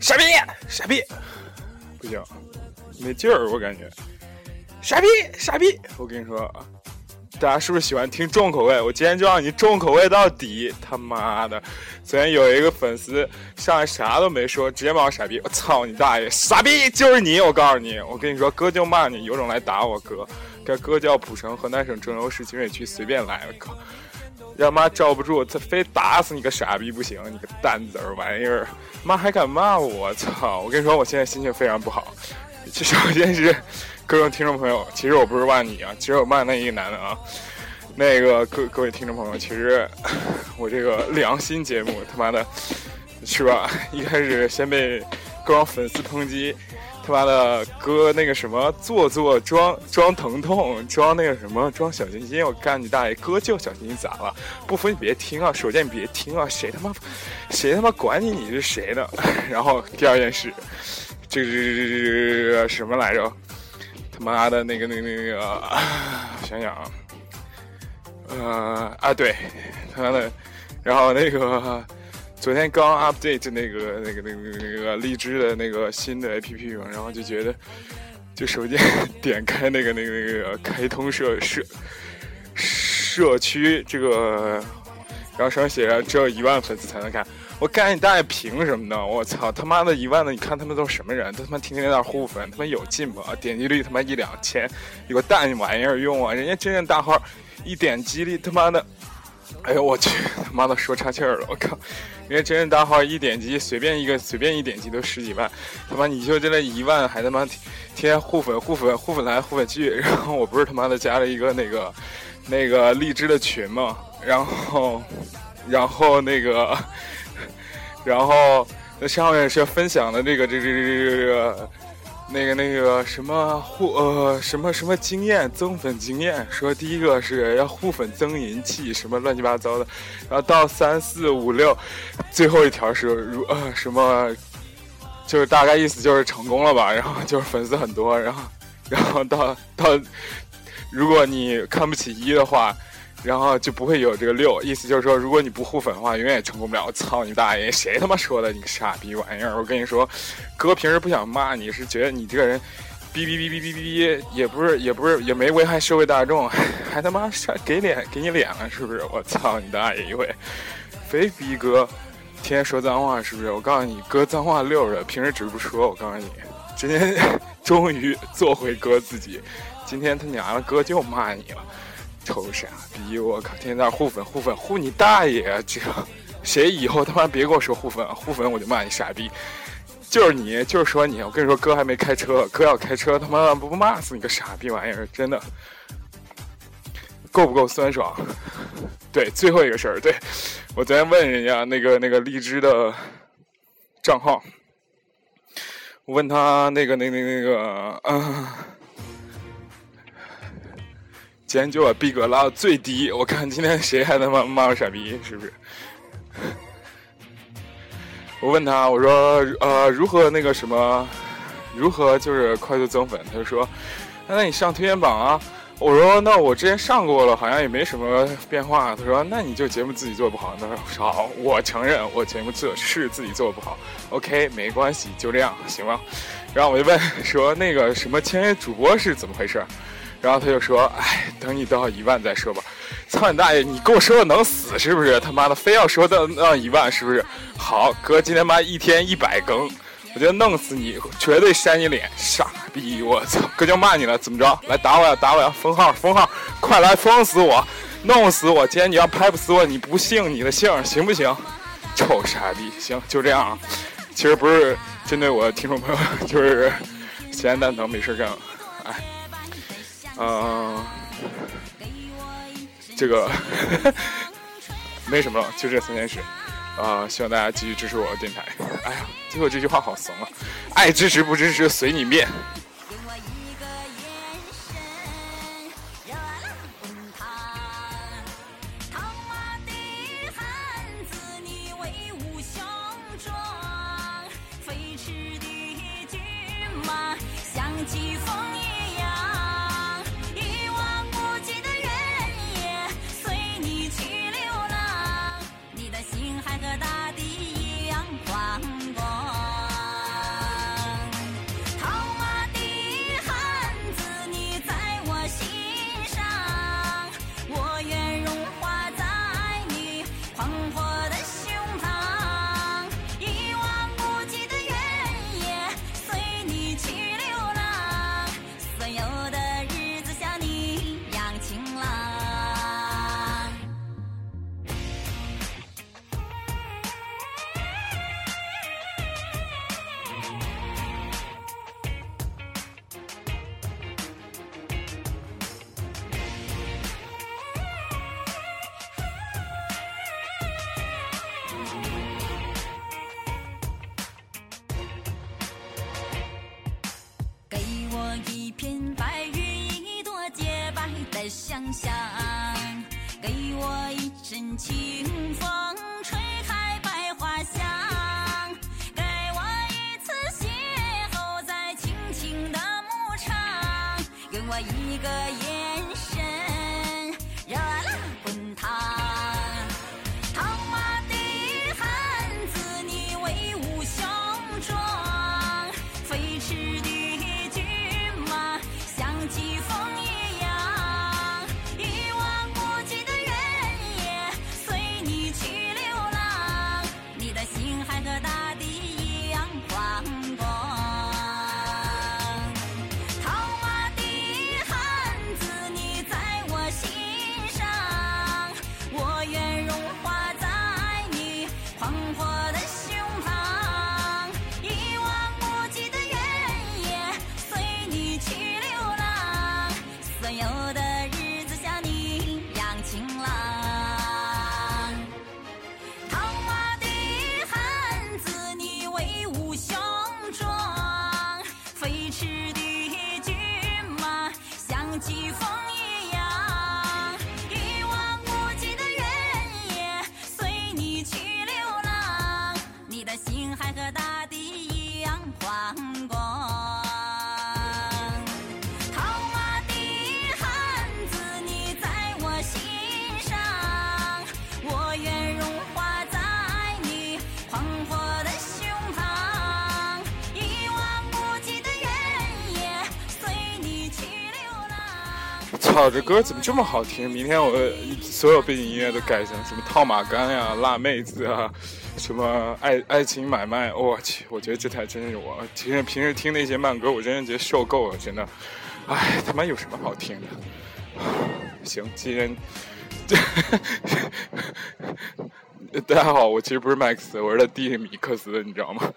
傻逼，傻逼，不行，没劲儿，我感觉，傻逼，傻逼，我跟你说啊，大家是不是喜欢听重口味？我今天就让你重口味到底，他妈的！昨天有一个粉丝上来啥都没说，直接骂我傻逼，我操你大爷，傻逼就是你！我告诉你，我跟你说，哥就骂你，有种来打我哥，这哥叫蒲城，河南省郑州市金水区随便来，我靠！要妈罩不住，他非打死你个傻逼不行！你个蛋子儿玩意儿，妈还敢骂我！操！我跟你说，我现在心情非常不好。其实首先是各位听众朋友，其实我不是骂你啊，其实我骂那一个男的啊。那个各各位听众朋友，其实我这个良心节目他妈的，是吧？一开始先被各种粉丝抨击。他妈的，哥那个什么做作装装疼痛装那个什么装小心心，我干你大爷！哥就小心心咋了？不服你别听啊，手贱别听啊！谁他妈谁他妈管你你是谁呢？然后第二件事，这个什么来着？他妈的那个那个那个，想想啊，呃啊对，他妈的，然后那个。昨天刚 update 那个那个那个那个荔枝的那个新的 APP 嘛，然后就觉得，就手机点开那个那个那个开通社社社区这个，然后上面写着只有一万粉丝才能看，我干你大爷凭什么呢？我操他妈的一万的，你看他们都是什么人？都他妈天天在那互粉，他妈有劲不？点击率他妈一两千，有个蛋玩意儿用啊？人家真正大号一点击率他妈的。哎呦我去，他妈的说岔气儿了！我靠，人家真人大号一点击，随便一个随便一点击都十几万，他妈你就这那一万还他妈天天互粉互粉互粉来互粉去，然后我不是他妈的加了一个那个那个荔枝的群嘛，然后然后那个然后那上面是分享的这个这这这这个。那个那个什么互呃什么什么经验增粉经验，说第一个是要互粉增银器，什么乱七八糟的，然后到三四五六，最后一条是如呃什么，就是大概意思就是成功了吧，然后就是粉丝很多，然后然后到到，如果你看不起一的话。然后就不会有这个六，意思就是说，如果你不互粉的话，永远也成功不了。我操你大爷！谁他妈说的？你个傻逼玩意儿！我跟你说，哥平时不想骂你，是觉得你这个人，哔哔哔哔哔哔，也不是也不是也没危害社会大众，还他妈给脸给你脸了，是不是？我操你大爷一回！非逼哥，天天说脏话是不是？我告诉你，哥脏话溜着，平时只是不说。我告诉你，今天终于做回哥自己，今天他娘的哥就骂你了。臭傻逼！我靠，天天在那互粉互粉互你大爷！这谁以后他妈别给我说互粉，互粉我就骂你傻逼！就是你，就是说你！我跟你说，哥还没开车，哥要开车，他妈不骂死你个傻逼玩意儿！真的，够不够酸爽？对，最后一个事儿，对我昨天问人家那个那个荔枝的账号，我问他那个那那那个。今天就把逼格拉到最低，我看今天谁还他妈骂我傻逼，是不是？我问他，我说呃，如何那个什么，如何就是快速增粉？他就说，那你上推荐榜啊。我说那我之前上过了，好像也没什么变化。他说那你就节目自己做不好。他说好，我承认我节目做是自己做不好。OK，没关系，就这样行吗？然后我就问说那个什么签约主播是怎么回事？然后他就说：“哎，等你到一万再说吧。”操你大爷！你跟我说的能死是不是？他妈的，非要说到到一万是不是？好，哥今天妈一天一百更，我就弄死你，绝对扇你脸，傻逼！我操，哥就骂你了，怎么着？来打我呀，打我呀！封号，封号，快来封死我，弄死我！今天你要拍不死我，你不姓你的姓，行不行？臭傻逼！行，就这样啊。其实不是针对我听众朋友，就是闲蛋疼没事干了，哎。嗯，这个没什么了，就这三件事。啊、呃，希望大家继续支持我的电台。哎呀，最后这句话好怂啊！爱支持不支持随你便。像疾风。象，给我一阵清风，的原野，随你去流浪。操，这歌怎么这么好听？明天我所有背景音乐都改成什么套马杆呀、辣妹子啊，什么爱爱情买卖。我去，我觉得这才真是我。其实平时听那些慢歌，我真是觉得受够了，真的。哎，他妈有什么好听的？行，今天，大家好，我其实不是麦克斯，我是他弟弟米克斯，你知道吗？